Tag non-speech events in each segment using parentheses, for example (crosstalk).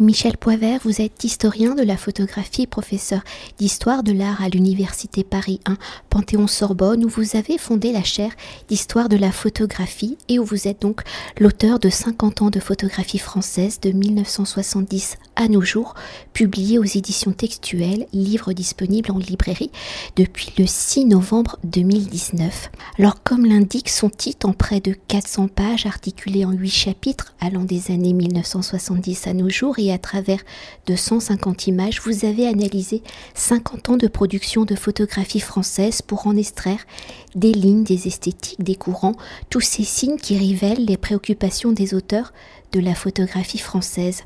Michel Poivert, vous êtes historien de la photographie, professeur d'histoire de l'art à l'Université Paris 1 Panthéon-Sorbonne, où vous avez fondé la chaire d'histoire de la photographie et où vous êtes donc l'auteur de 50 ans de photographie française de 1970 à nos jours, publié aux éditions textuelles, livre disponible en librairie depuis le 6 novembre 2019. Alors, comme l'indique son titre en près de 400 pages, articulé en 8 chapitres allant des années 1970 à nos jours et à travers de 150 images, vous avez analysé 50 ans de production de photographie française pour en extraire des lignes, des esthétiques, des courants, tous ces signes qui révèlent les préoccupations des auteurs de la photographie française.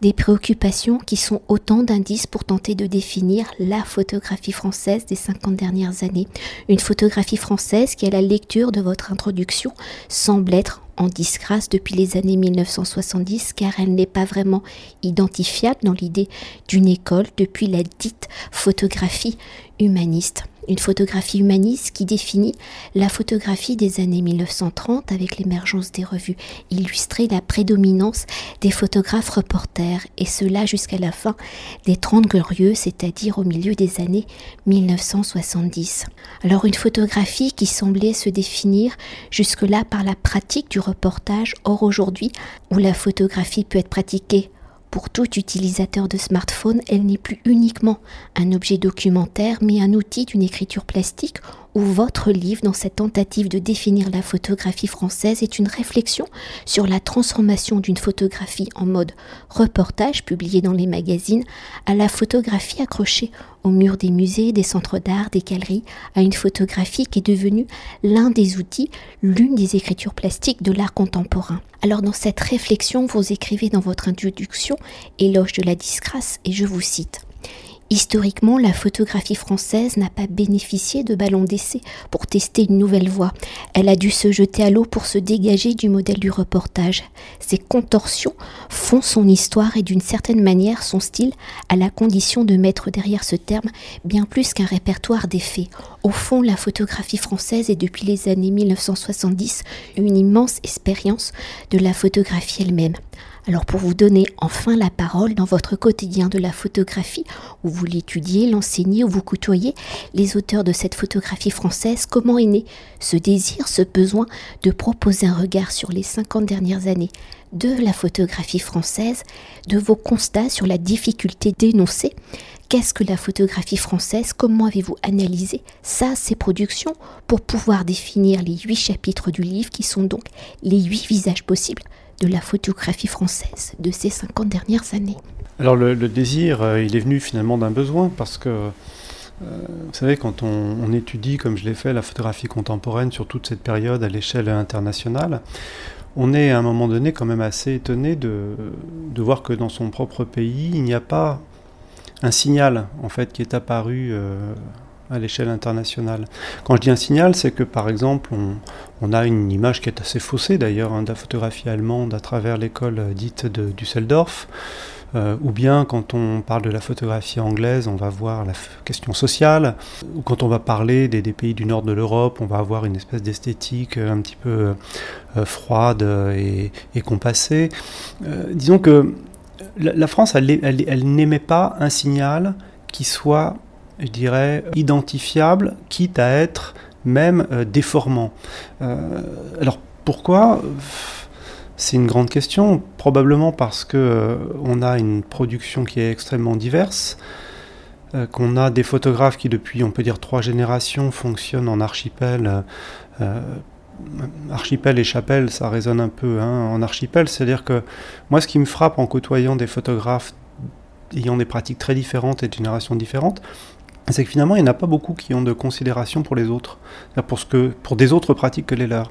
Des préoccupations qui sont autant d'indices pour tenter de définir la photographie française des 50 dernières années. Une photographie française qui, à la lecture de votre introduction, semble être en disgrâce depuis les années 1970 car elle n'est pas vraiment identifiable dans l'idée d'une école depuis la dite photographie humaniste une photographie humaniste qui définit la photographie des années 1930 avec l'émergence des revues illustrées, la prédominance des photographes reporters, et cela jusqu'à la fin des Trente Glorieux, c'est-à-dire au milieu des années 1970. Alors une photographie qui semblait se définir jusque-là par la pratique du reportage, or aujourd'hui, où la photographie peut être pratiquée pour tout utilisateur de smartphone, elle n'est plus uniquement un objet documentaire, mais un outil d'une écriture plastique où votre livre, dans cette tentative de définir la photographie française, est une réflexion sur la transformation d'une photographie en mode reportage publié dans les magazines à la photographie accrochée au mur des musées, des centres d'art, des galeries, à une photographie qui est devenue l'un des outils, l'une des écritures plastiques de l'art contemporain. Alors dans cette réflexion, vous écrivez dans votre introduction Éloge de la disgrâce, et je vous cite. Historiquement, la photographie française n'a pas bénéficié de ballons d'essai pour tester une nouvelle voie. Elle a dû se jeter à l'eau pour se dégager du modèle du reportage. Ses contorsions font son histoire et d'une certaine manière son style à la condition de mettre derrière ce terme bien plus qu'un répertoire d'effets. Au fond, la photographie française est depuis les années 1970 une immense expérience de la photographie elle-même. Alors pour vous donner enfin la parole dans votre quotidien de la photographie, où vous l'étudiez, l'enseignez, où vous côtoyez les auteurs de cette photographie française, comment est né ce désir, ce besoin de proposer un regard sur les 50 dernières années de la photographie française, de vos constats sur la difficulté d'énoncer Qu'est-ce que la photographie française Comment avez-vous analysé ça, ces productions, pour pouvoir définir les huit chapitres du livre qui sont donc les huit visages possibles de la photographie française de ces 50 dernières années. Alors le, désir, euh, il est venu finalement d'un besoin parce que, euh, vous savez, quand on, étudie, comme je l'ai fait, la photographie contemporaine sur toute cette période à l'échelle internationale, on est à un moment donné quand même assez étonné de, voir que dans son propre pays, il n'y a pas un signal en fait qui est apparu euh, à l'échelle internationale. Quand je dis un signal, c'est que par exemple, on, a une image qui est assez faussée d'ailleurs hein, de la photographie allemande à travers l'école euh, dite de Düsseldorf. Euh, ou bien quand on parle de la photographie anglaise, on va voir la question sociale, ou quand on va parler des, pays du nord de l'Europe, on va avoir une espèce d'esthétique euh, un petit peu froide et, compassée. disons que la, France, elle, elle n'aimait pas un signal qui soit je dirais, identifiable, quitte à être même euh, déformant. Euh, alors pourquoi? C'est une grande question, probablement parce que euh, on a une production qui est extrêmement diverse, qu'on a des photographes qui depuis, on peut dire, trois générations fonctionnent en archipel. archipel et chapelle, ça résonne un peu hein, en archipel, c'est-à-dire que moi, ce qui me frappe en côtoyant des photographes ayant des pratiques très différentes et de générations différentes, c'est que finalement, il n'y en a pas beaucoup qui ont de considération pour les autres, pour, ce que, pour des autres pratiques que les leurs.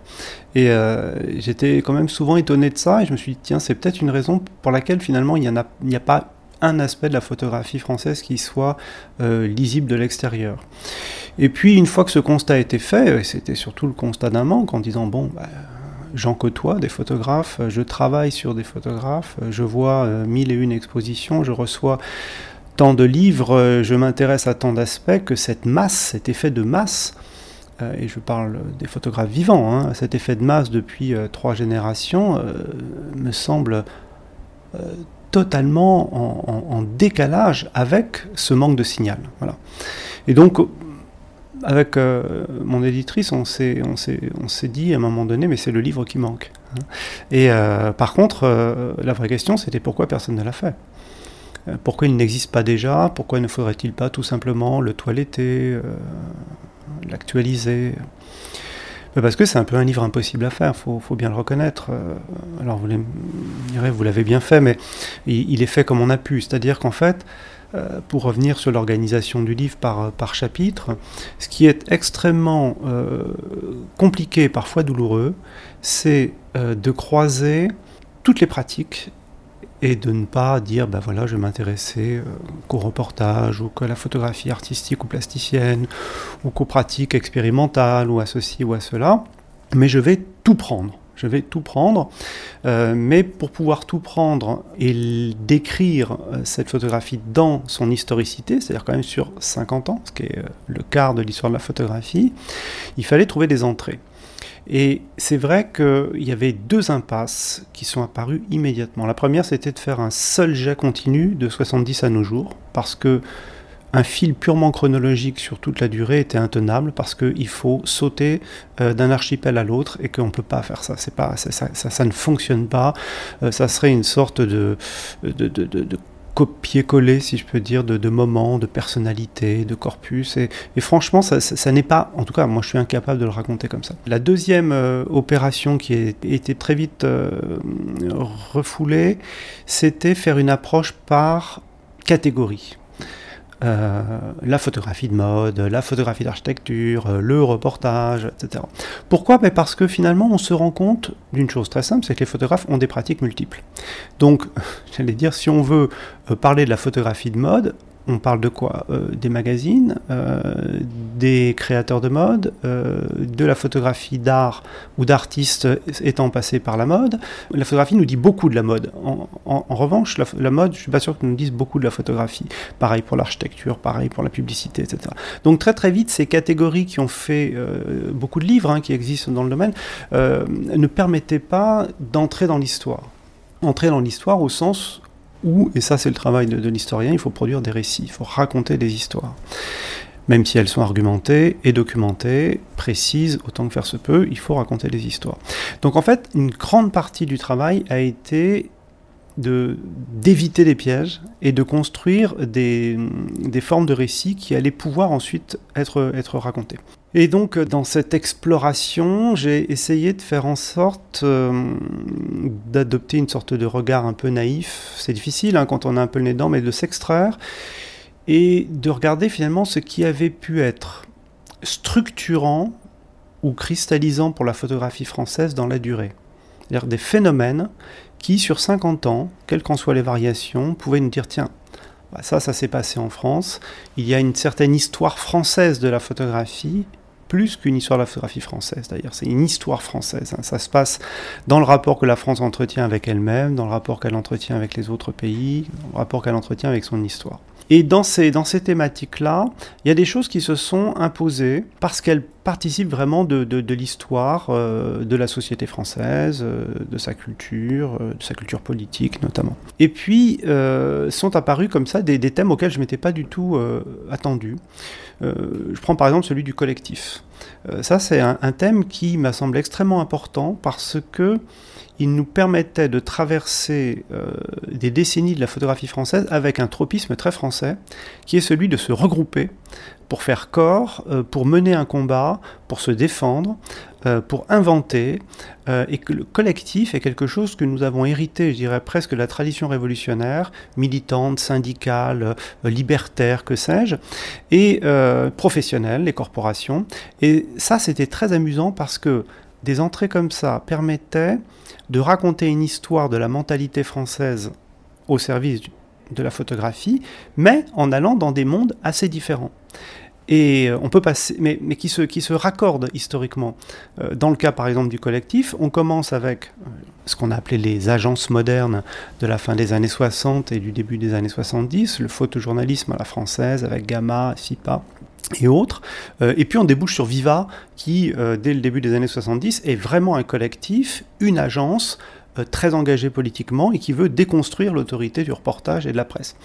Et euh, j'étais quand même souvent étonné de ça, et je me suis dit, tiens, c'est peut-être une raison pour laquelle finalement, il n'y a, pas un aspect de la photographie française qui soit euh, lisible de l'extérieur. Et puis, une fois que ce constat a été fait, et c'était surtout le constat d'un manque, en disant, bon, bah, j'en côtoie des photographes, je travaille sur des photographes, je vois euh, mille et une expositions, je reçois tant de livres, euh, je m'intéresse à tant d'aspects que cette masse, cet effet de masse, et je parle des photographes vivants, hein, cet effet de masse depuis trois générations me semble totalement en, décalage avec ce manque de signal. Voilà. Et donc, avec mon éditrice, on s'est, dit à un moment donné, mais c'est le livre qui manque. Hein. Et par contre, la vraie question, c'était pourquoi personne ne l'a fait? euh, pourquoi il n'existe pas déjà? Pourquoi ne faudrait-il pas tout simplement le toiletter, euh, l'actualiser? Bah, parce que c'est un peu un livre impossible à faire, il faut, bien le reconnaître. Euh, alors vous direz, vous l'avez bien fait, mais il, est fait comme on a pu. C'est-à-dire qu'en fait, pour revenir sur l'organisation du livre par, par chapitre, ce qui est extrêmement compliqué, parfois douloureux, c'est de croiser toutes les pratiques et de ne pas dire, ben voilà, je vais m'intéresser euh, qu'au reportage ou qu'à la photographie artistique ou plasticienne ou qu'aux pratiques expérimentales ou à ceci ou à cela, mais je vais tout prendre. Je vais tout prendre, euh, mais pour pouvoir tout prendre et décrire euh, cette photographie dans son historicité, c'est-à-dire quand même sur 50 ans, ce qui est le quart de l'histoire de la photographie, il fallait trouver des entrées. Et c'est vrai qu'il y avait deux impasses qui sont apparues immédiatement. La première, c'était de faire un seul jet continu de 70 à nos jours, parce que un fil purement chronologique sur toute la durée était intenable parce qu'il faut sauter euh, d'un archipel à l'autre et qu'on ne peut pas faire ça. Ça, ne fonctionne pas. Euh, ça serait une sorte de copier-coller, si je peux dire, de, moments, de personnalités, de corpus. Et, franchement, ça, n'est pas, en tout cas, moi je suis incapable de le raconter comme ça. La deuxième euh, opération qui a été très vite euh, refoulée, c'était faire une approche par catégorie. Euh, la photographie de mode, la photographie d'architecture, euh, le reportage, etc. Pourquoi? Ben Parce que finalement, on se rend compte d'une chose très simple, c'est que les photographes ont des pratiques multiples. Donc, (laughs) j'allais dire, si on veut euh, parler de la photographie de mode, on parle de quoi euh, Des magazines, euh, des créateurs de mode, euh, de la photographie d'art ou d'artistes étant passés par la mode. La photographie nous dit beaucoup de la mode. En, revanche, la, mode, je ne suis pas sûr que nous dise beaucoup de la photographie. Pareil pour l'architecture, pareil pour la publicité, etc. Donc très très vite, ces catégories qui ont fait beaucoup de livres hein, qui existent dans le domaine ne permettaient pas d'entrer dans l'histoire. Entrer dans l'histoire au sens et ça c'est le travail de, l'historien, il faut produire des récits, il faut raconter des histoires. Même si elles sont argumentées et documentées, précises, autant que faire se peut, il faut raconter des histoires. Donc en fait, une grande partie du travail a été d'éviter les pièges et de construire des, des, formes de récits qui allaient pouvoir ensuite être, être racontées. Et donc, dans cette exploration, j'ai essayé de faire en sorte euh, d'adopter une sorte de regard un peu naïf. C'est difficile hein, quand on a un peu le nez dedans, mais de s'extraire et de regarder finalement ce qui avait pu être structurant ou cristallisant pour la photographie française dans la durée. C'est-à-dire des phénomènes qui, sur 50 ans, quelles qu'en soient les variations, pouvaient nous dire tiens, bah, ça, ça s'est passé en France. Il y a une certaine histoire française de la photographie plus qu'une histoire de la photographie française d'ailleurs, c'est une histoire française. Hein. Ça se passe dans le rapport que la France entretient avec elle-même, dans le rapport qu'elle entretient avec les autres pays, dans le rapport qu'elle entretient avec son histoire. Et dans ces, dans ces thématiques-là, il y a des choses qui se sont imposées parce qu'elles participent vraiment de, de, l'histoire euh, de la société française, euh, de sa culture, euh, de sa culture politique notamment. Et puis sont apparus comme ça des, des thèmes auxquels je ne m'étais pas du tout attendu. je prends par exemple celui du collectif. Ça, c'est un, un, thème qui m'a semblé extrêmement important parce que il nous permettait de traverser euh, des décennies de la photographie française avec un tropisme très français, qui est celui de se regrouper pour faire corps, euh, pour mener un combat, pour se défendre, euh, pour inventer, et que le collectif est quelque chose que nous avons hérité, je dirais presque de la tradition révolutionnaire, militante, syndicale, libertaire, que sais-je, et professionnelle, les corporations. Et ça, c'était très amusant parce que des entrées comme ça permettaient de raconter une histoire de la mentalité française au service de la photographie, mais en allant dans des mondes assez différents. Euh, on peut passer, mais, qui, se, qui se raccordent historiquement. Euh, dans le cas par exemple du collectif, on commence avec euh, ce qu'on a appelé les agences modernes de la fin des années 60 et du début des années 70, le photojournalisme à la française avec Gamma, FIPA, et autres. et puis on débouche sur Viva, qui, dès le début des années 70, est vraiment un collectif, une agence très engagé politiquement et qui veut déconstruire l'autorité du reportage et de la presse.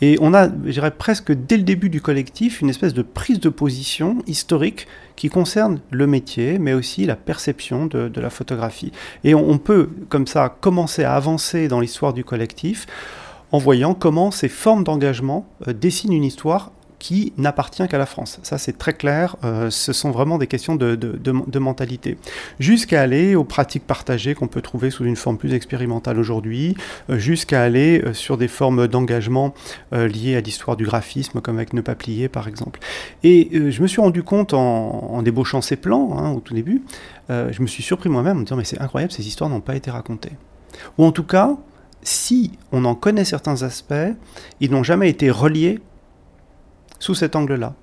Et on a, je dirais, presque dès le début du collectif, une espèce de prise de position historique qui concerne le métier, mais aussi la perception de, la photographie. Et on, peut, comme ça, commencer à avancer dans l'histoire du collectif en voyant comment ces formes d'engagement euh, dessinent une histoire qui n'appartient qu'à la France. Ça, c'est très clair. Euh, ce sont vraiment des questions de, mentalité. Jusqu'à aller aux pratiques partagées qu'on peut trouver sous une forme plus expérimentale aujourd'hui, euh, jusqu'à aller euh, sur des formes d'engagement liées à l'histoire du graphisme, comme avec Ne pas plier, par exemple. Et je me suis rendu compte en, débauchant ces plans, hein, au tout début, je me suis surpris moi-même en me disant, mais c'est incroyable, ces histoires n'ont pas été racontées. Ou en tout cas, si on en connaît certains aspects, ils n'ont jamais été reliés sous cet angle-là.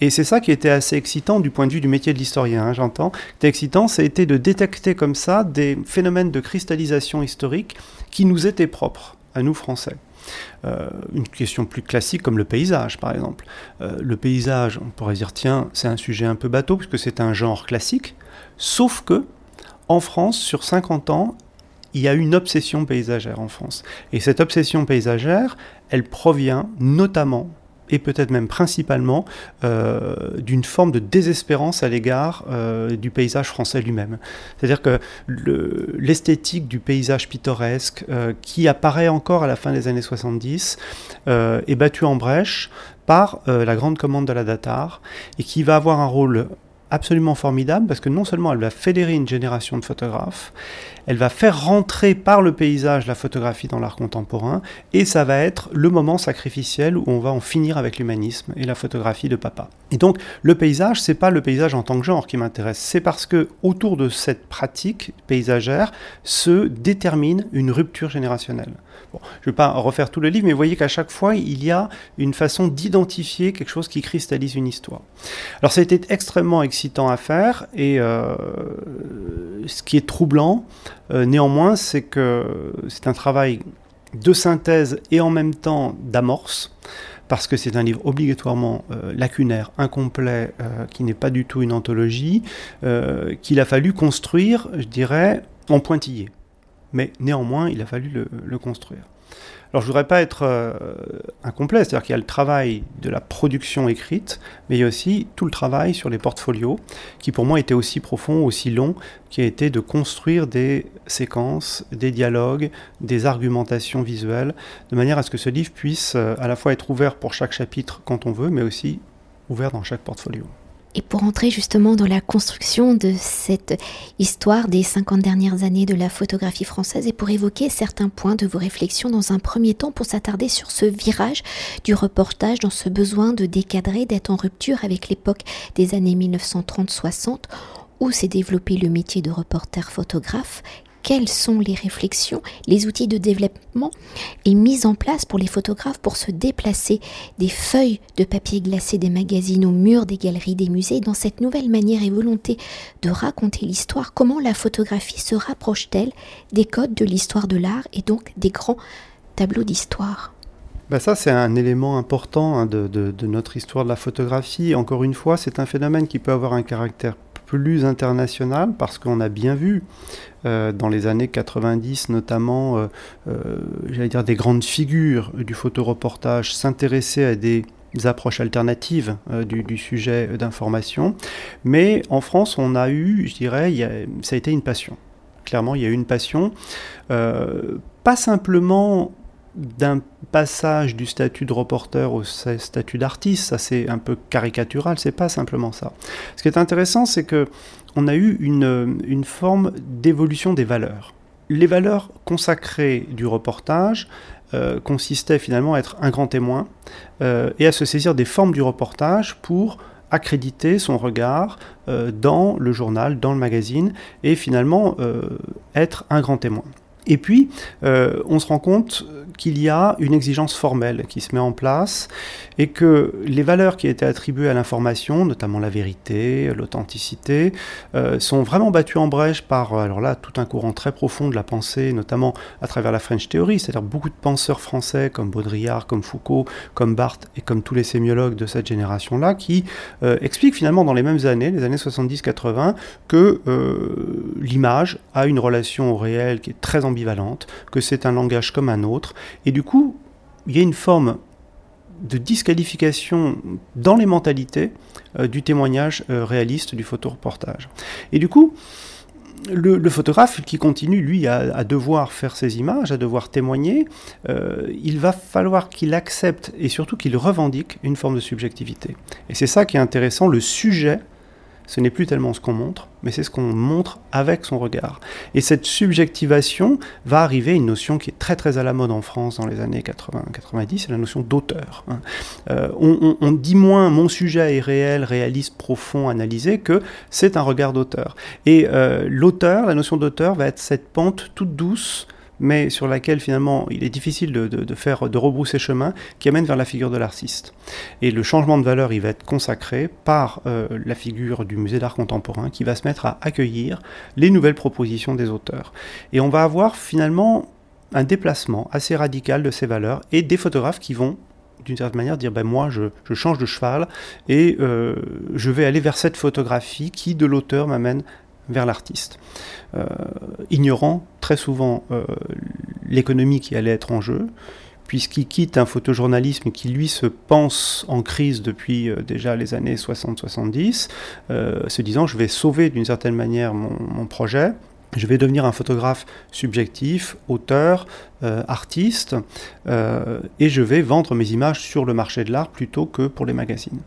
Et c'est ça qui était assez excitant du point de vue du métier de l'historien, hein, j'entends. C'était excitant, été de détecter comme ça des phénomènes de cristallisation historique qui nous étaient propres, à nous Français. Euh, une question plus classique comme le paysage, par exemple. Euh, le paysage, on pourrait dire, tiens, c'est un sujet un peu bateau, puisque c'est un genre classique, sauf que, en France, sur 50 ans, il y a une obsession paysagère en France. Et cette obsession paysagère, elle provient notamment et peut-être même principalement euh, d'une forme de désespérance à l'égard euh, du paysage français lui-même. C'est-à-dire que l'esthétique du paysage pittoresque euh, qui apparaît encore à la fin des années 70 est battue en brèche par la grande commande de la Datar et qui va avoir un rôle absolument formidable parce que non seulement elle va fédérer une génération de photographes, elle va faire rentrer par le paysage la photographie dans l'art contemporain et ça va être le moment sacrificiel où on va en finir avec l'humanisme et la photographie de papa. Et donc le paysage, c'est pas le paysage en tant que genre qui m'intéresse, c'est parce que autour de cette pratique paysagère se détermine une rupture générationnelle. Je ne vais pas refaire tout le livre, mais vous voyez qu'à chaque fois, il y a une façon d'identifier quelque chose qui cristallise une histoire. Alors ça a été extrêmement excitant à faire, et euh, ce qui est troublant, euh, néanmoins, c'est que c'est un travail de synthèse et en même temps d'amorce parce que c'est un livre obligatoirement euh, lacunaire, incomplet, qui n'est pas du tout une anthologie, qu'il a fallu construire, je dirais, en pointillé mais néanmoins, il a fallu le, construire. Alors je ne voudrais pas être euh, incomplet, c'est-à-dire qu'il y a le travail de la production écrite, mais il y a aussi tout le travail sur les portfolios, qui pour moi était aussi profond, aussi long, qui a été de construire des séquences, des dialogues, des argumentations visuelles, de manière à ce que ce livre puisse euh, à la fois être ouvert pour chaque chapitre quand on veut, mais aussi ouvert dans chaque portfolio. Et pour entrer justement dans la construction de cette histoire des 50 dernières années de la photographie française et pour évoquer certains points de vos réflexions dans un premier temps pour s'attarder sur ce virage du reportage, dans ce besoin de décadrer, d'être en rupture avec l'époque des années 1930-60 où s'est développé le métier de reporter photographe quelles sont les réflexions, les outils de développement et mis en place pour les photographes pour se déplacer des feuilles de papier glacé des magazines aux murs des galeries des musées dans cette nouvelle manière et volonté de raconter l'histoire, comment la photographie se rapproche-t-elle des codes de l'histoire de l'art et donc des grands tableaux d'histoire? Ben ça, c'est un élément important hein, de, de, notre histoire de la photographie. Encore une fois, c'est un phénomène qui peut avoir un caractère plus international parce qu'on a bien vu euh, dans les années 90 notamment, euh, euh, j'allais dire des grandes figures du photoreportage s'intéresser à des approches alternatives du, sujet d'information. Mais en France, on a eu, je dirais, ça a été une passion. Clairement, il y a eu une passion, pas simplement d'un passage du statut de reporter au statut d'artiste, ça c'est un peu caricatural, c'est pas simplement ça. Ce qui est intéressant, c'est que on a eu une, forme d'évolution des valeurs. Les valeurs consacrées du reportage euh, consistaient finalement à être un grand témoin euh, et à se saisir des formes du reportage pour accréditer son regard euh, dans le journal, dans le magazine, et finalement être un grand témoin. Et puis, on se rend compte qu'il y a une exigence formelle qui se met en place et que les valeurs qui étaient attribuées à l'information, notamment la vérité, l'authenticité, euh, sont vraiment battues en brèche par alors là tout un courant très profond de la pensée, notamment à travers la French Theory, c'est-à-dire beaucoup de penseurs français comme Baudrillard, comme Foucault, comme Barthes et comme tous les sémiologues de cette génération-là, qui euh, expliquent finalement dans les mêmes années, les années 70-80, que euh, l'image a une relation au réel qui est très que c'est un langage comme un autre, et du coup, il y a une forme de disqualification dans les mentalités euh, du témoignage euh, réaliste du photoreportage. Et du coup, le, photographe qui continue, lui, à, devoir faire ses images, à devoir témoigner, euh, il va falloir qu'il accepte et surtout qu'il revendique une forme de subjectivité. Et c'est ça qui est intéressant, le sujet ce n'est plus tellement ce qu'on montre, mais c'est ce qu'on montre avec son regard. Et cette subjectivation va arriver à une notion qui est très très à la mode en France dans les années 80-90, c'est la notion d'auteur. Hein. Euh, on, dit moins mon sujet est réel, réaliste, profond, analysé, que c'est un regard d'auteur. Et euh, l'auteur, la notion d'auteur va être cette pente toute douce mais sur laquelle finalement il est difficile de, faire, de rebrousser chemin, qui amène vers la figure de l'artiste. Et le changement de valeur, il va être consacré par euh, la figure du musée d'art contemporain, qui va se mettre à accueillir les nouvelles propositions des auteurs. Et on va avoir finalement un déplacement assez radical de ces valeurs et des photographes qui vont d'une certaine manière dire ben moi je, change de cheval et euh, je vais aller vers cette photographie qui de l'auteur m'amène vers l'artiste, euh, ignorant très souvent euh, l'économie qui allait être en jeu, puisqu'il quitte un photojournalisme qui lui se pense en crise depuis euh, déjà les années 60-70, se disant je vais sauver d'une certaine manière mon, projet, je vais devenir un photographe subjectif, auteur, artiste, et je vais vendre mes images sur le marché de l'art plutôt que pour les magazines.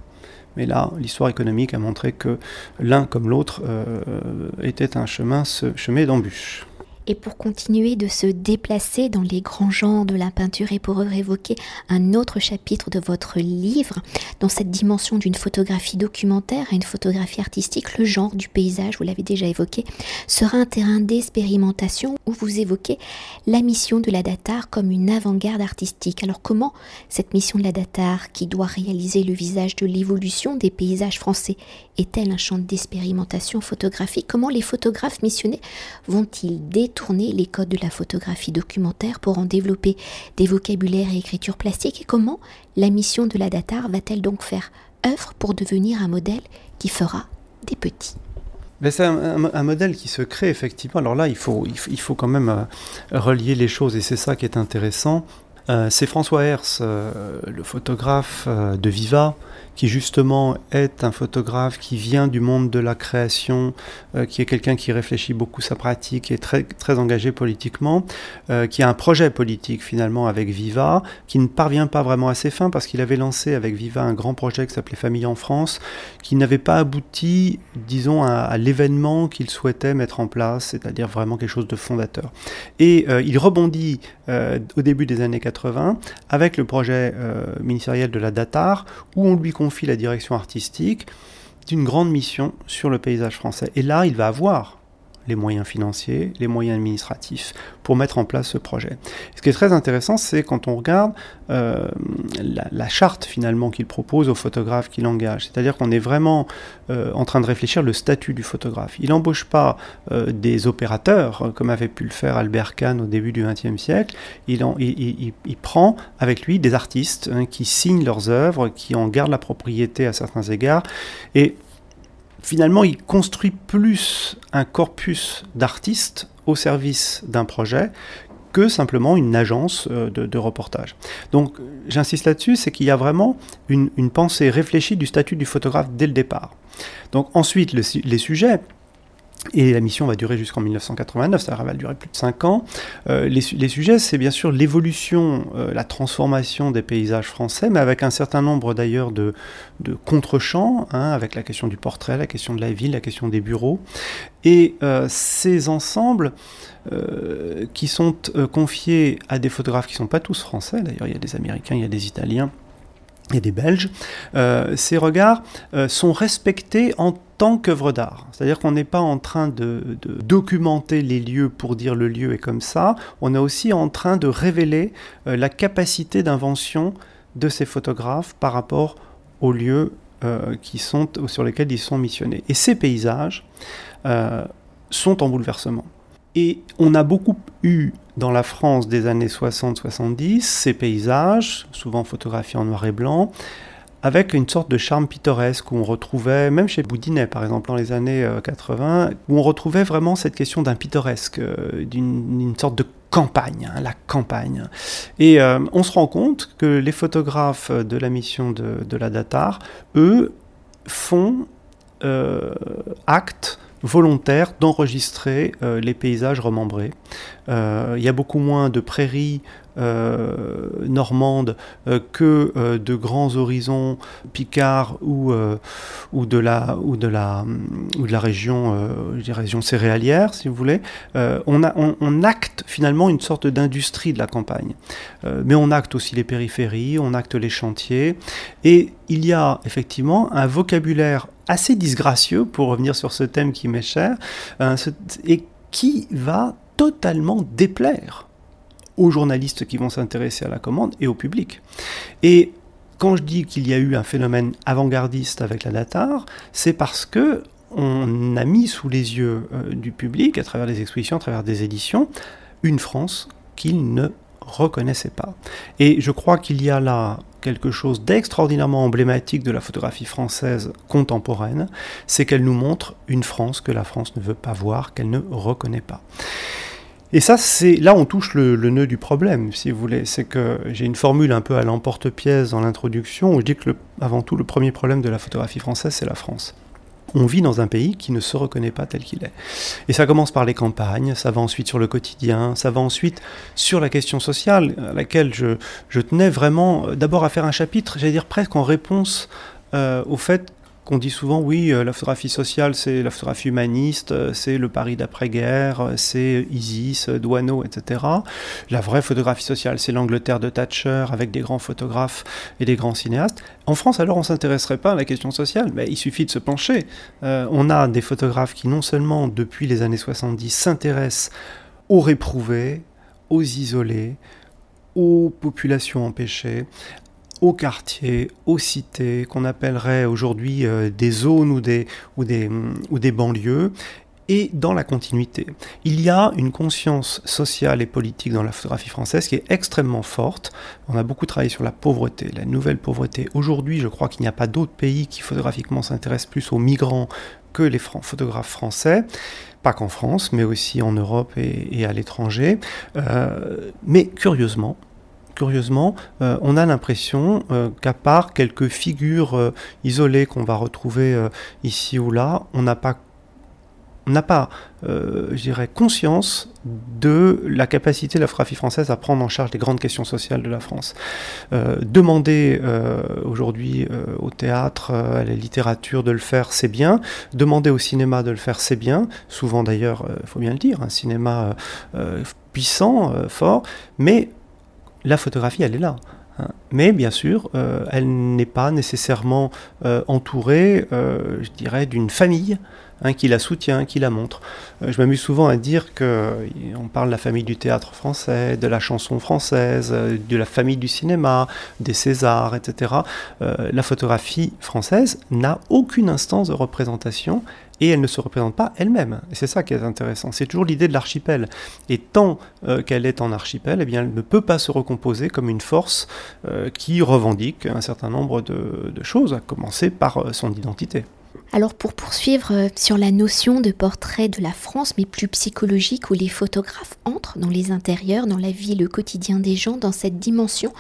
Mais là, l'histoire économique a montré que l'un comme l'autre euh, était un chemin chemin d'embûche. Et pour continuer de se déplacer dans les grands genres de la peinture et pour évoquer un autre chapitre de votre livre, dans cette dimension d'une photographie documentaire à une photographie artistique, le genre du paysage, vous l'avez déjà évoqué, sera un terrain d'expérimentation où vous évoquez la mission de la Datar comme une avant-garde artistique. Alors comment cette mission de la Datar, qui doit réaliser le visage de l'évolution des paysages français, est-elle un champ d'expérimentation photographique? Comment les photographes missionnés vont-ils détourner les codes de la photographie documentaire pour en développer des vocabulaires et écritures plastiques Et comment la mission de la Datar va-t-elle donc faire œuvre pour devenir un modèle qui fera des petits c'est un, modèle qui se crée effectivement. Alors là, il faut, il faut, quand même euh, relier les choses et c'est ça qui est intéressant. Euh, c'est François Hers, euh, le photographe de Viva, qui justement est un photographe qui vient du monde de la création, euh, qui est quelqu'un qui réfléchit beaucoup sa pratique, qui est très, très engagé politiquement, euh, qui a un projet politique finalement avec Viva, qui ne parvient pas vraiment à ses fins parce qu'il avait lancé avec Viva un grand projet qui s'appelait Famille en France, qui n'avait pas abouti, disons, à, l'événement qu'il souhaitait mettre en place, c'est-à-dire vraiment quelque chose de fondateur. Et euh, il rebondit au début des années 80 avec le projet ministériel de la DATAR, où on lui confie la direction artistique d'une grande mission sur le paysage français. Et là, il va avoir les moyens financiers, les moyens administratifs pour mettre en place ce projet. Ce qui est très intéressant, c'est quand on regarde euh, la, charte finalement qu'il propose aux photographes qu'il engage. C'est-à-dire qu'on est vraiment euh, en train de réfléchir le statut du photographe. Il n'embauche pas euh, des opérateurs, comme avait pu le faire Albert Kahn au début du XXe siècle. Il, il, prend avec lui des artistes hein, qui signent leurs œuvres, qui en gardent la propriété à certains égards. Finalement, il construit plus un corpus d'artistes au service d'un projet que simplement une agence euh, de, reportage. Donc j'insiste là-dessus, c'est qu'il y a vraiment une, pensée réfléchie du statut du photographe dès le départ. Donc ensuite, les sujets, et la mission va durer jusqu'en 1989, ça va durer plus de 5 ans. Euh, les, sujets, c'est bien sûr l'évolution, euh, la transformation des paysages français, mais avec un certain nombre d'ailleurs de, de contre-champs, hein, avec la question du portrait, la question de la ville, la question des bureaux. Et euh, ces ensembles qui sont confiés à des photographes qui ne sont pas tous français, d'ailleurs il y a des Américains, il y a des Italiens, et des Belges, ces regards sont respectés en tant qu'œuvre d'art. C'est-à-dire qu'on n'est pas en train de, documenter les lieux pour dire le lieu est comme ça, on est aussi en train de révéler la capacité d'invention de ces photographes par rapport aux lieux euh, qui sont, sur lesquels ils sont missionnés. Et ces paysages euh, sont en bouleversement. Et on a beaucoup eu dans la France des années 60-70 ces paysages, souvent photographiés en noir et blanc, avec une sorte de charme pittoresque où on retrouvait, même chez Boudinet par exemple dans les années 80, euh, où on retrouvait vraiment cette question d'un pittoresque, d'une sorte de campagne, hein, la campagne. Et euh, on se rend compte que les photographes de la mission de, la Datar, eux, font euh, acte volontaire d'enregistrer euh, les paysages remembrés. Il y a beaucoup moins de prairies euh, normande euh, que euh, de grands horizons picards ou, ou, de, la, ou, de, la, ou de la région, des régions céréalières, si vous voulez. on, on, acte finalement une sorte d'industrie de la campagne. mais on acte aussi les périphéries, on acte les chantiers. Et il y a effectivement un vocabulaire assez disgracieux, pour revenir sur ce thème qui m'est cher, et qui va totalement déplaire aux journalistes qui vont s'intéresser à la commande et au public. Et quand je dis qu'il y a eu un phénomène avant-gardiste avec la Datar, c'est parce que on a mis sous les yeux euh, du public, à travers des expositions, à travers des éditions, une France qu'il ne reconnaissait pas. Et je crois qu'il y a là quelque chose d'extraordinairement emblématique de la photographie française contemporaine, c'est qu'elle nous montre une France que la France ne veut pas voir, qu'elle ne reconnaît pas. Et ça, c'est là on touche le, nœud du problème, si vous voulez. C'est que j'ai une formule un peu à l'emporte-pièce dans l'introduction où je dis que avant tout, le premier problème de la photographie française, c'est la France. On vit dans un pays qui ne se reconnaît pas tel qu'il est. Et ça commence par les campagnes, ça va ensuite sur le quotidien, ça va ensuite sur la question sociale, à laquelle je, tenais vraiment euh, d'abord à faire un chapitre, j'allais dire presque en réponse euh, au fait qu'on dit souvent, oui, euh, la photographie sociale, c'est la photographie humaniste, euh, c'est le Paris d'après-guerre, euh, c'est Isis, Douaneau, etc. La vraie photographie sociale, c'est l'Angleterre de Thatcher, avec des grands photographes et des grands cinéastes. En France, alors, on s'intéresserait pas à la question sociale, mais il suffit de se pencher. on a des photographes qui, non seulement depuis les années 70, s'intéressent aux réprouvés, aux isolés, aux populations empêchées, aux quartiers, aux cités, qu'on appellerait aujourd'hui euh, des zones ou des, ou, des, mm, ou des banlieues, et dans la continuité. Il y a une conscience sociale et politique dans la photographie française qui est extrêmement forte. On a beaucoup travaillé sur la pauvreté, la nouvelle pauvreté. Aujourd'hui, je crois qu'il n'y a pas d'autre pays qui photographiquement s'intéresse plus aux migrants que les photographes français pas qu'en France, mais aussi en Europe et, à l'étranger. Euh, mais curieusement, curieusement, euh, on a l'impression euh, qu'à part quelques figures euh, isolées qu'on va retrouver ici ou là, on n'a pas pas, je dirais, conscience de la capacité de la photographie française à prendre en charge les grandes questions sociales de la France. demander aujourd'hui au théâtre, à la littérature de le faire, c'est bien. Demander au cinéma de le faire, c'est bien. Souvent d'ailleurs, il faut bien le dire, un cinéma puissant, fort, mais la photographie, elle est là. Hein. Mais bien sûr, euh, elle n'est pas nécessairement euh, entourée, euh, je dirais, d'une famille hein, qui la soutient, qui la montre. je m'amuse souvent à dire que on parle de la famille du théâtre français, de la chanson française, de la famille du cinéma, des Césars, etc. la photographie française n'a aucune instance de représentation et elle ne se représente pas elle-même. C'est ça qui est intéressant. C'est toujours l'idée de l'archipel. Et tant euh, qu'elle est en archipel, eh bien, elle ne peut pas se recomposer comme une force euh, qui revendique un certain nombre de, choses, à commencer par euh, son identité. Alors pour poursuivre sur la notion de portrait de la France, mais plus psychologique, où les photographes entrent dans les intérieurs, dans la vie, le quotidien des gens, dans cette dimension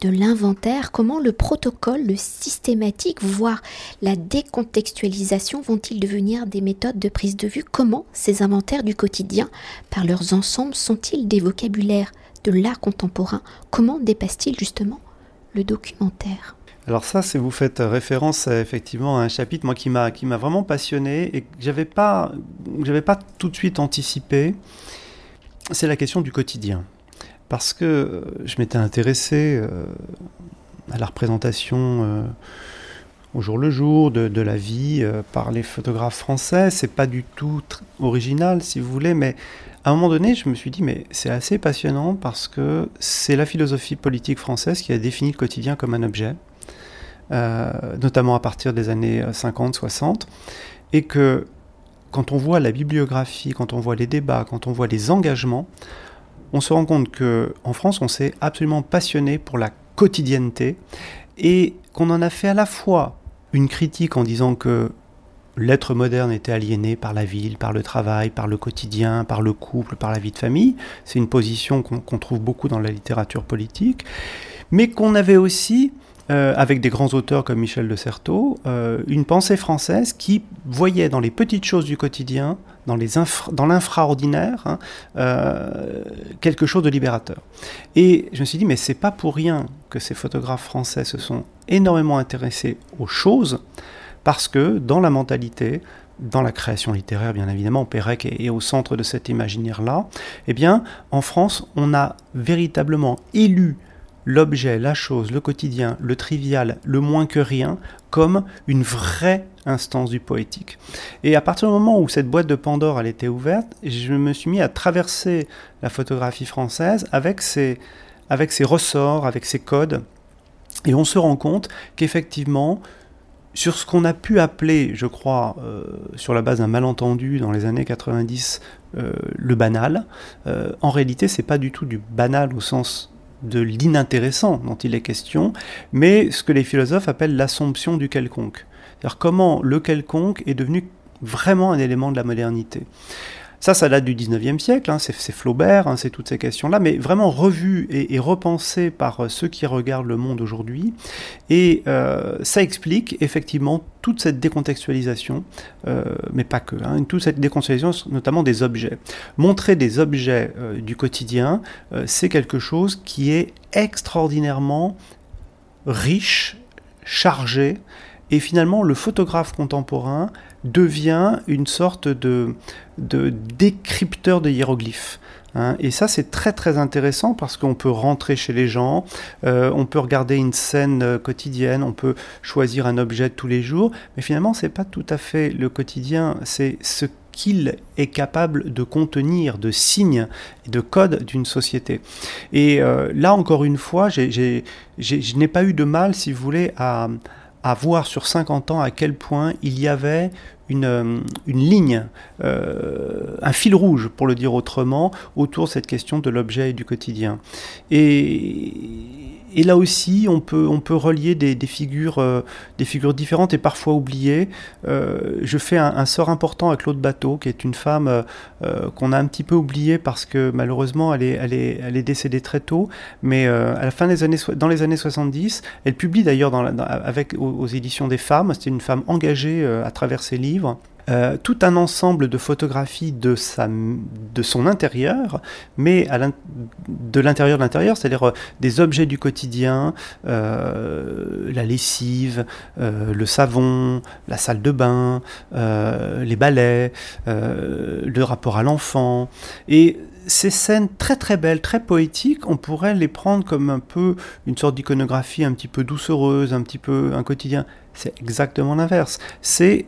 de l'inventaire, comment le protocole, le systématique, voire la décontextualisation vont-ils devenir des méthodes de prise de vue? Comment ces inventaires du quotidien, par leurs ensembles, sont-ils des vocabulaires de l'art contemporain? Comment dépassent-ils justement le documentaire? Alors ça, c'est vous faites référence à, effectivement à un chapitre qui m'a vraiment passionné et que j'avais pas pas tout de suite anticipé. C'est la question du quotidien parce que euh, je m'étais intéressé euh, à la représentation au jour le jour de, la vie par les photographes français. C'est pas du tout original, si vous voulez, mais à un moment donné, je me suis dit, mais c'est assez passionnant parce que c'est la philosophie politique française qui a défini le quotidien comme un objet, notamment à partir des années 50-60, et que quand on voit la bibliographie, quand on voit les débats, quand on voit les engagements, on se rend compte que en France, on s'est absolument passionné pour la quotidienneté et qu'on en a fait à la fois une critique en disant que l'être moderne était aliéné par la ville, par le travail, par le quotidien, par le couple, par la vie de famille. C'est une position qu'on trouve beaucoup dans la littérature politique, mais qu'on avait aussi euh, avec des grands auteurs comme Michel de Certeau, euh, une pensée française qui voyait dans les petites choses du quotidien, dans, l'infraordinaire, hein, euh, quelque chose de libérateur. Et je me suis dit, mais c'est pas pour rien que ces photographes français se sont énormément intéressés aux choses, parce que dans la mentalité, dans la création littéraire, bien évidemment, Pérec est, au centre de cet imaginaire-là, eh bien, en France, on a véritablement élu l'objet, la chose, le quotidien, le trivial, le moins que rien, comme une vraie instance du poétique. Et à partir du moment où cette boîte de Pandore elle était ouverte, je me suis mis à traverser la photographie française avec ses, avec ses ressorts, avec ses codes, et on se rend compte qu'effectivement, sur ce qu'on a pu appeler, je crois, euh, sur la base d'un malentendu dans les années 90, euh, le banal, euh, en réalité, c'est pas du tout du banal au sens de l'inintéressant dont il est question, mais ce que les philosophes appellent l'assomption du quelconque. C'est-à-dire comment le quelconque est devenu vraiment un élément de la modernité. Ça, ça date du 19e siècle, hein, c'est Flaubert, hein, c'est toutes ces questions-là, mais vraiment revues et, repensées par euh, ceux qui regardent le monde aujourd'hui. Et euh, ça explique effectivement toute cette décontextualisation, euh, mais pas que, hein, toute cette décontextualisation notamment des objets. Montrer des objets du quotidien, c'est quelque chose qui est extraordinairement riche, chargé, et finalement le photographe contemporain devient une sorte de, de décrypteur de hiéroglyphes. Hein. et ça, c'est très très intéressant parce qu'on peut rentrer chez les gens, euh, on peut regarder une scène euh, quotidienne, on peut choisir un objet tous les jours, mais finalement, c'est pas tout à fait le quotidien, c'est ce qu'il est capable de contenir, de signes et de codes d'une société. Et euh, là, encore une fois, je n'ai pas eu de mal, si vous voulez, à voir sur 50 ans à quel point il y avait une, euh, ligne, euh, un fil rouge, pour le dire autrement, autour de cette question de l'objet et du quotidien. Et, et là aussi, on peut, relier des, figures, euh, des figures différentes et parfois oubliées. je fais un, sort important à Claude Bateau, qui est une femme qu'on a un petit peu oubliée parce que malheureusement, elle est, décédée très tôt. Mais à la fin des années, dans les années 70, elle publie d'ailleurs avec, aux, éditions des femmes. C'était une femme engagée à travers ses livres euh, tout un ensemble de photographies de, sa, de son intérieur, mais de l'intérieur de l'intérieur, c'est-à-dire euh, des objets du quotidien, euh, la lessive, le savon, la salle de bain, les balais, le rapport à l'enfant. Et ces scènes très très belles, très poétiques, on pourrait les prendre comme un peu une sorte d'iconographie un petit peu doucereuse, un petit peu un quotidien. C'est exactement l'inverse. C'est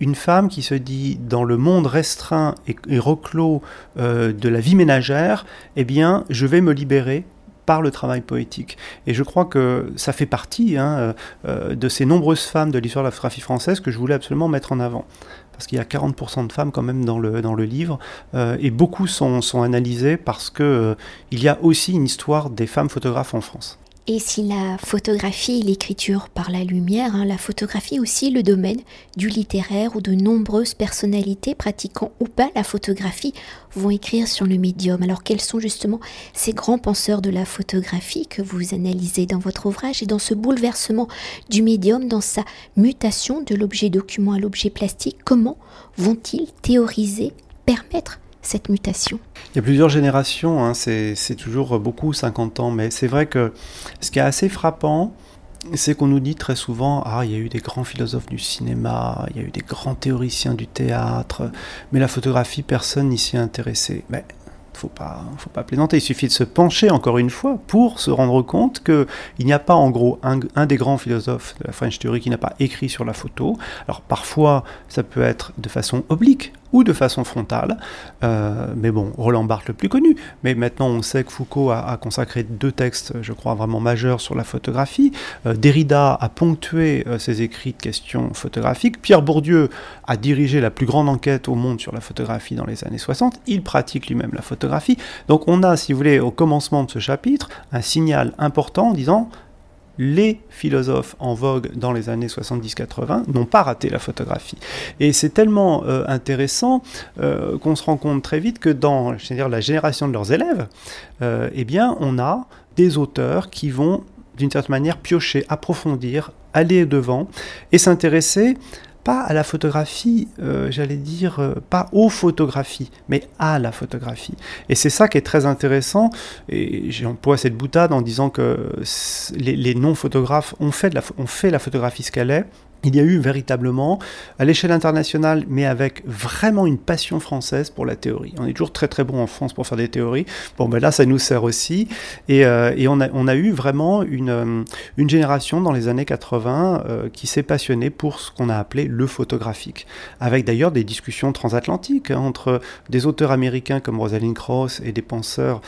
une femme qui se dit dans le monde restreint et, reclos euh, de la vie ménagère, eh bien, je vais me libérer par le travail poétique. Et je crois que ça fait partie hein, euh, euh, de ces nombreuses femmes de l'histoire de la photographie française que je voulais absolument mettre en avant. Parce qu'il y a 40% de femmes quand même dans le, livre, et beaucoup sont, sont analysées parce qu'il il y a aussi une histoire des femmes photographes en France. Et si la photographie et l'écriture par la lumière, hein, la photographie aussi le domaine du littéraire où de nombreuses personnalités pratiquant ou pas la photographie vont écrire sur le médium. Alors quels sont justement ces grands penseurs de la photographie que vous analysez dans votre ouvrage et dans ce bouleversement du médium, dans sa mutation de l'objet document à l'objet plastique Comment vont-ils théoriser, permettre cette mutation Il y a plusieurs générations, hein, c'est toujours beaucoup 50 ans, mais c'est vrai que ce qui est assez frappant, c'est qu'on nous dit très souvent Ah, il y a eu des grands philosophes du cinéma, il y a eu des grands théoriciens du théâtre, mais la photographie, personne n'y s'y est intéressé. Mais faut pas, faut pas plaisanter. Il suffit de se pencher encore une fois pour se rendre compte qu'il n'y a pas en gros un, des grands philosophes de la French Theory qui n'a pas écrit sur la photo. Alors parfois, ça peut être de façon oblique ou de façon frontale. Euh, mais bon, Roland Barthes le plus connu. Mais maintenant, on sait que Foucault a, consacré deux textes, je crois, vraiment majeurs sur la photographie. Euh, Derrida a ponctué euh, ses écrits de questions photographiques. Pierre Bourdieu a dirigé la plus grande enquête au monde sur la photographie dans les années 60. Il pratique lui-même la photographie. Donc on a, si vous voulez, au commencement de ce chapitre, un signal important en disant les philosophes en vogue dans les années 70-80 n'ont pas raté la photographie. Et c'est tellement euh, intéressant euh, qu'on se rend compte très vite que dans dire, la génération de leurs élèves, euh, eh bien, on a des auteurs qui vont d'une certaine manière piocher, approfondir, aller devant et s'intéresser pas à la photographie, euh, j'allais dire, euh, pas aux photographies, mais à la photographie. Et c'est ça qui est très intéressant, et j'emploie cette boutade en disant que les, non-photographes ont, fait ont fait la photographie ce qu'elle est, il y a eu véritablement, à l'échelle internationale, mais avec vraiment une passion française pour la théorie. On est toujours très très bon en France pour faire des théories. Bon, ben là, ça nous sert aussi. Et, euh, on, a, eu vraiment une, euh, génération dans les années 80 euh, qui s'est passionnée pour ce qu'on a appelé le photographique. Avec d'ailleurs des discussions transatlantiques hein, entre des auteurs américains comme Rosalind Krauss et des penseurs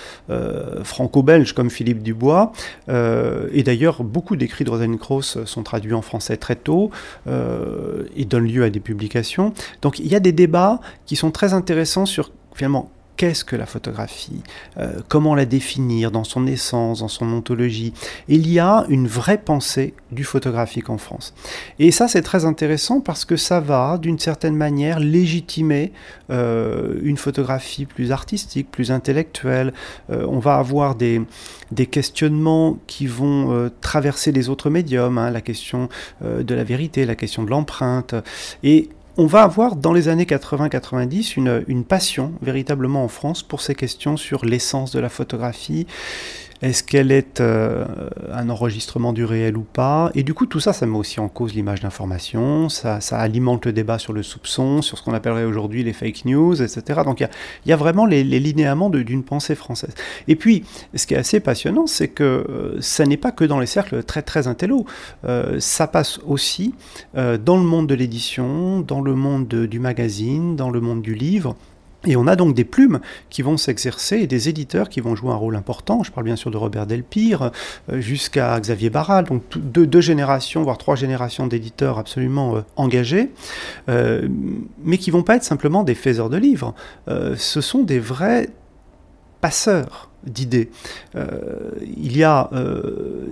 franco-belges comme Philippe Dubois. et d'ailleurs, beaucoup d'écrits de Rosalind Krauss sont traduits en français très tôt et donne lieu à des publications. Donc il y a des débats qui sont très intéressants sur finalement qu'est-ce que la photographie, euh, comment la définir dans son essence, dans son ontologie? Il y a une vraie pensée du photographique en France. Et ça, c'est très intéressant parce que ça va, d'une certaine manière, légitimer euh, une photographie plus artistique, plus intellectuelle. Euh, on va avoir des, questionnements qui vont traverser les autres médiums, hein, la question de la vérité, la question de l'empreinte. Et on va avoir dans les années 80-90 une, une, passion véritablement en France pour ces questions sur l'essence de la photographie, est-ce qu'elle est, euh, un enregistrement du réel ou pas? Et du coup, tout ça, ça met aussi en cause l'image d'information, ça, alimente le débat sur le soupçon, sur ce qu'on appellerait aujourd'hui les fake news, etc. Donc il y, a, vraiment les, linéaments d'une pensée française. Et puis, ce qui est assez passionnant, c'est que euh, ça n'est pas que dans les cercles très très intello, euh, ça passe aussi dans le monde de l'édition, dans le monde du magazine, dans le monde du livre. Et on a donc des plumes qui vont s'exercer et des éditeurs qui vont jouer un rôle important. Je parle bien sûr de Robert Delpire euh, jusqu'à Xavier Barral, donc deux, générations, voire trois générations d'éditeurs absolument euh, engagés, euh, mais qui vont pas être simplement des faiseurs de livres. ce sont des vrais passeurs d'idées. il y a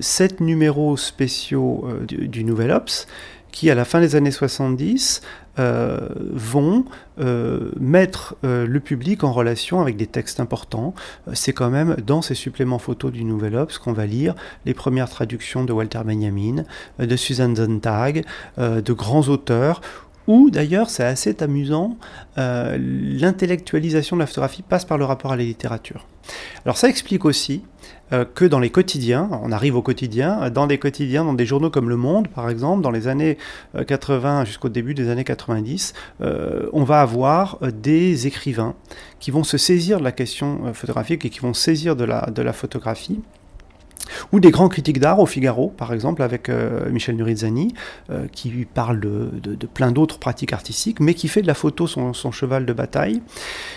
sept numéros spéciaux du, du Nouvel Ops qui, à la fin des années 70, euh, vont euh, mettre euh, le public en relation avec des textes importants. C'est quand même dans ces suppléments photos du Nouvel Obs qu'on va lire les premières traductions de Walter Benjamin, de Susan Sontag, de grands auteurs ou d'ailleurs, c'est assez amusant, l'intellectualisation de la photographie passe par le rapport à la littérature. Alors ça explique aussi euh, que dans les quotidiens, on arrive au quotidien, dans des quotidiens, dans des journaux comme Le Monde par exemple, dans les années 80 euh, jusqu'au début des années 90, euh, on va avoir des écrivains qui vont se saisir de la question photographique et qui vont saisir de la, de la photographie ou des grands critiques d'art au Figaro, par exemple, avec euh, Michel Nurizani, euh, qui lui parle de, plein d'autres pratiques artistiques, mais qui fait de la photo son, cheval de bataille.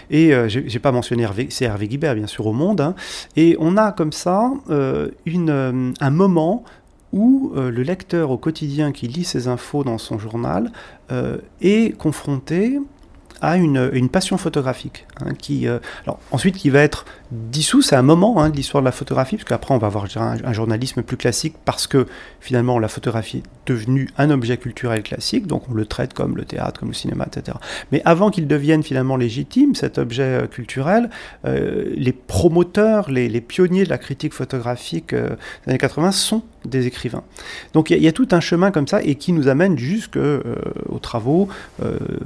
Et euh, j'ai pas mentionné Hervé, c'est Hervé Guibert, bien sûr, au Monde. Hein. Et on a comme ça une, un moment où le lecteur au quotidien qui lit ses infos dans son journal est confronté à une, passion photographique, hein, qui, ensuite qui va être dissous, c'est un moment hein, de l'histoire de la photographie, parce qu'après on va avoir un, journalisme plus classique, parce que finalement la photographie est devenue un objet culturel classique, donc on le traite comme le théâtre, comme le cinéma, etc. Mais avant qu'il devienne finalement légitime, cet objet euh, culturel, euh, les promoteurs, les, pionniers de la critique photographique euh, des années 80 sont des écrivains. Donc il y, a tout un chemin comme ça, et qui nous amène jusqu'aux aux travaux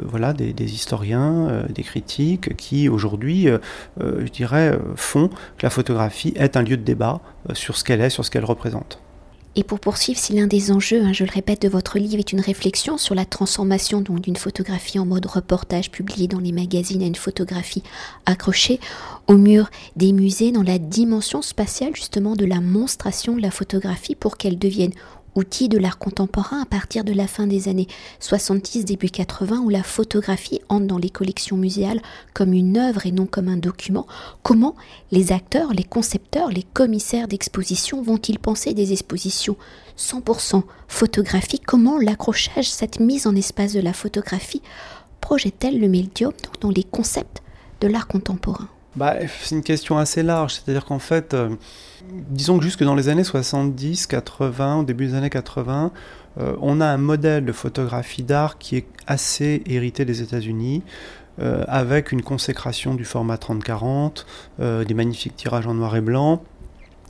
voilà, des, des historiens, des critiques, qui aujourd'hui, je dirais, font que la photographie est un lieu de débat euh, sur ce qu'elle est, sur ce qu'elle représente. Et pour poursuivre, si l'un des enjeux, hein, je le répète, de votre livre est une réflexion sur la transformation d'une photographie en mode reportage publié dans les magazines à une photographie accrochée au mur des musées dans la dimension spatiale justement de la monstration de la photographie pour qu'elle devienne outil de l'art contemporain à partir de la fin des années 70, début 80, où la photographie entre dans les collections muséales comme une œuvre et non comme un document, comment les acteurs, les concepteurs, les commissaires d'exposition vont-ils penser des expositions 100% photographiques? Comment l'accrochage, cette mise en espace de la photographie, projette-t-elle le médium dans les concepts de l'art contemporain? Bah, C'est une question assez large, c'est-à-dire qu'en fait, euh, disons que jusque dans les années 70, 80, au début des années 80, euh, on a un modèle de photographie d'art qui est assez hérité des États-Unis. Euh, avec une consécration du format 30-40, des magnifiques tirages en noir et blanc,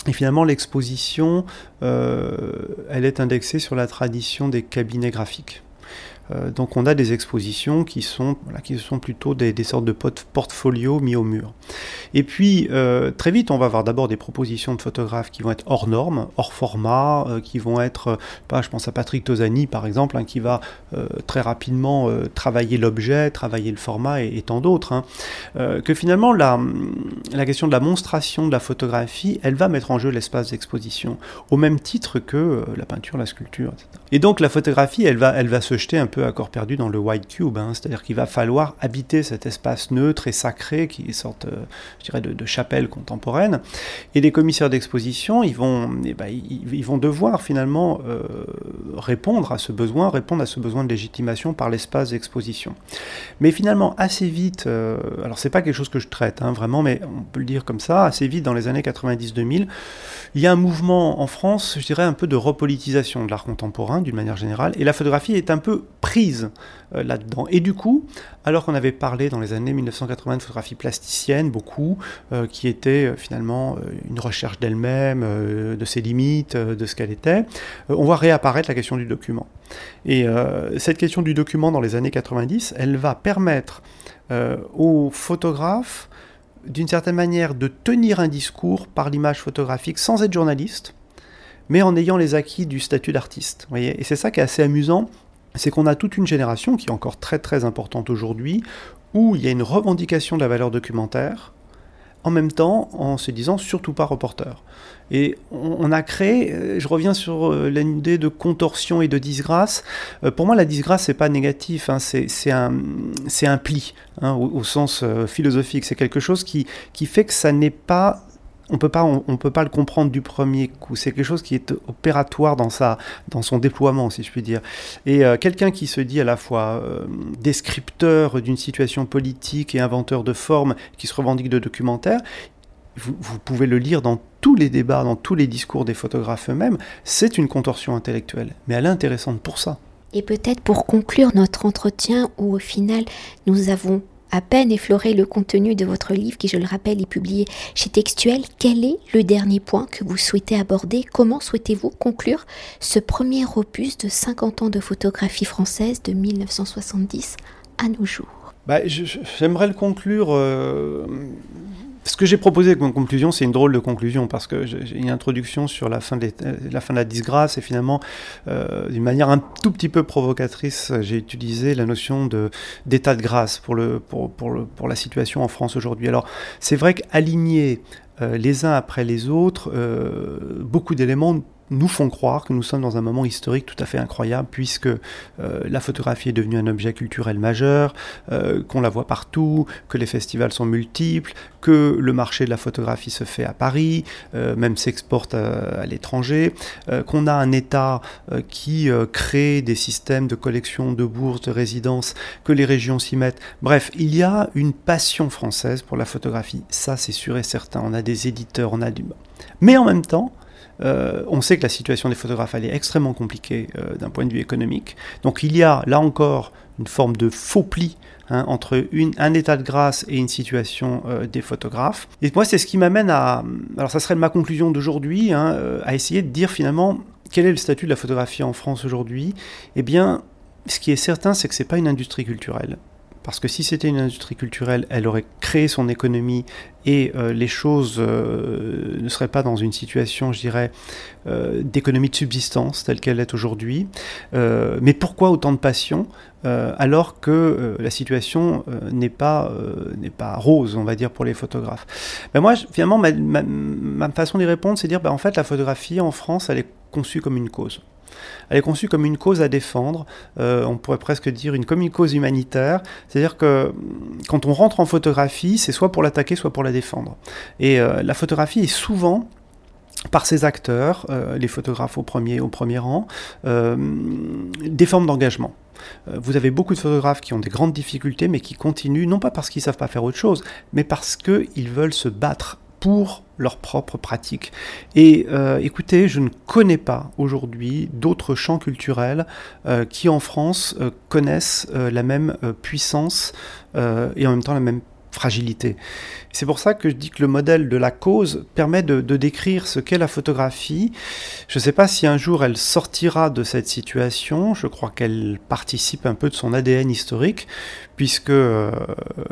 et finalement, l'exposition, elle est indexée sur la tradition des cabinets graphiques. Euh, donc on a des expositions qui sont, qui sont plutôt des, sortes de portfolios mis au mur. Et puis euh, très vite on va avoir d'abord des propositions de photographes qui vont être hors normes, hors format, euh, qui vont être, pas, je pense à Patrick Tosani par exemple, hein, qui va très rapidement travailler l'objet, travailler le format et, tant d'autres. Hein. que finalement la, la question de la monstration de la photographie, elle va mettre en jeu l'espace d'exposition, au même titre que la peinture, la sculpture, etc. Et donc la photographie, elle va, elle va se jeter un peu à corps perdu dans le white cube, hein. c'est-à-dire qu'il va falloir habiter cet espace neutre et sacré qui est sorte, euh, je dirais, de, chapelle contemporaine. Et les commissaires d'exposition, ils vont, eh ben, ils, vont devoir finalement euh, répondre à ce besoin, répondre à ce besoin de légitimation par l'espace d'exposition. Mais finalement, assez vite, euh, alors c'est pas quelque chose que je traite hein, vraiment, mais on peut le dire comme ça, assez vite dans les années 90-2000, il y a un mouvement en France, je dirais, un peu de repolitisation de l'art contemporain d'une manière générale, et la photographie est un peu prise euh, là-dedans. Et du coup, alors qu'on avait parlé dans les années 1980 de photographie plasticienne, beaucoup, euh, qui était euh, finalement une recherche d'elle-même, de ses limites, de ce qu'elle était, on voit réapparaître la question du document. Et cette question du document dans les années 90, elle va permettre aux photographes d'une certaine manière de tenir un discours par l'image photographique sans être journaliste, mais en ayant les acquis du statut d'artiste. Et c'est ça qui est assez amusant, c'est qu'on a toute une génération qui est encore très très importante aujourd'hui, où il y a une revendication de la valeur documentaire, en même temps en se disant surtout pas reporter. Et on, a créé, euh, je reviens sur euh, l'idée de contorsion et de disgrâce. Euh, pour moi, la disgrâce, c'est pas négatif, hein, c'est un, pli, hein, au, sens philosophique. C'est quelque chose qui fait que ça n'est pas on peut pas, on, peut pas le comprendre du premier coup. C'est quelque chose qui est opératoire dans sa, dans son déploiement, si je puis dire. Et euh, quelqu'un qui se dit à la fois euh, descripteur d'une situation politique et inventeur de formes, qui se revendique de documentaire, vous, vous, pouvez le lire dans tous les débats, dans tous les discours des photographes eux-mêmes. C'est une contorsion intellectuelle, mais elle est intéressante pour ça. Et peut-être pour conclure notre entretien, où au final nous avons à peine effleurer le contenu de votre livre qui, je le rappelle, est publié chez Textuel, quel est le dernier point que vous souhaitez aborder? Comment souhaitez-vous conclure ce premier opus de 50 ans de photographie française de 1970 à nos jours? Bah, J'aimerais le conclure euh, ce que j'ai proposé comme conclusion, c'est une drôle de conclusion parce que j'ai une introduction sur la fin de, la, fin de la disgrâce et finalement, euh, d'une manière un tout petit peu provocatrice, j'ai utilisé la notion d'état de grâce pour, le, pour, pour, le, pour la situation en France aujourd'hui. Alors, c'est vrai qu'aligner euh, les uns après les autres, euh, beaucoup d'éléments nous font croire que nous sommes dans un moment historique tout à fait incroyable, puisque euh, la photographie est devenue un objet culturel majeur, euh, qu'on la voit partout, que les festivals sont multiples, que le marché de la photographie se fait à Paris, euh, même s'exporte à, l'étranger, qu'on a un État qui crée des systèmes de collection, de bourses, de résidences, que les régions s'y mettent. Bref, il y a une passion française pour la photographie, ça c'est sûr et certain. On a des éditeurs, on a du... Mais en même temps, euh, on sait que la situation des photographes elle est extrêmement compliquée euh, d'un point de vue économique. Donc il y a là encore une forme de faux pli hein, entre un état de grâce et une situation euh, des photographes. Et moi c'est ce qui m'amène à, alors ça serait ma conclusion d'aujourd'hui, hein, à essayer de dire finalement quel est le statut de la photographie en France aujourd'hui? Eh bien, ce qui est certain, c'est que c'est pas une industrie culturelle parce que si c'était une industrie culturelle, elle aurait créé son économie et euh, les choses euh, ne seraient pas dans une situation, je dirais, euh, d'économie de subsistance telle qu'elle est aujourd'hui. mais pourquoi autant de passion alors que la situation n'est pas, pas rose, on va dire, pour les photographes? Ben Moi, finalement, ma, ma, façon d'y répondre, c'est de dire, ben, en fait, la photographie en France, elle est conçue comme une cause. Elle est conçue comme une cause à défendre, euh, on pourrait presque dire comme une cause humanitaire. C'est-à-dire que quand on rentre en photographie, c'est soit pour l'attaquer, soit pour la défendre. Et euh, la photographie est souvent par ses acteurs, euh, les photographes au premier, au premier rang, des formes d'engagement. Vous avez beaucoup de photographes qui ont des grandes difficultés, mais qui continuent, non pas parce qu'ils ne savent pas faire autre chose, mais parce qu'ils veulent se battre pour leur propre pratique. Et euh, écoutez, je ne connais pas aujourd'hui d'autres champs culturels euh, qui en France euh, connaissent la même puissance et en même temps la même fragilité. C'est pour ça que je dis que le modèle de la cause permet de, décrire ce qu'est la photographie. Je ne sais pas si un jour elle sortira de cette situation, je crois qu'elle participe un peu de son ADN historique, puisque euh,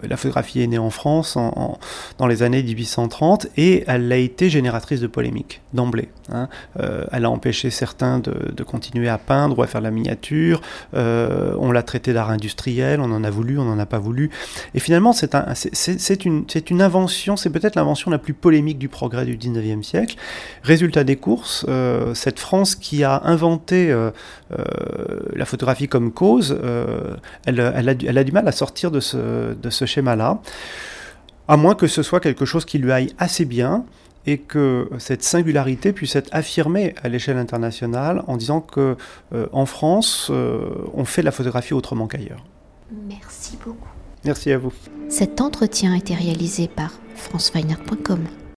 la photographie est née en France dans les années 1830 et elle a été génératrice de polémiques d'emblée. Hein. Euh, elle a empêché certains de, continuer à peindre ou à faire la miniature, euh, on l'a traité d'art industriel, on en a voulu, on n'en a pas voulu. Et finalement, c'est un, une, une invention, c'est peut-être l'invention la plus polémique du progrès du 19e siècle. Résultat des courses, cette France qui a inventé la photographie comme cause, elle, elle, a, elle a du mal à sortir de ce, de ce schéma-là, à moins que ce soit quelque chose qui lui aille assez bien et que cette singularité puisse être affirmée à l'échelle internationale en disant que euh, en France, euh, on fait la photographie autrement qu'ailleurs. Merci beaucoup. Merci à vous. Cet entretien a été réalisé par franceweiner.com.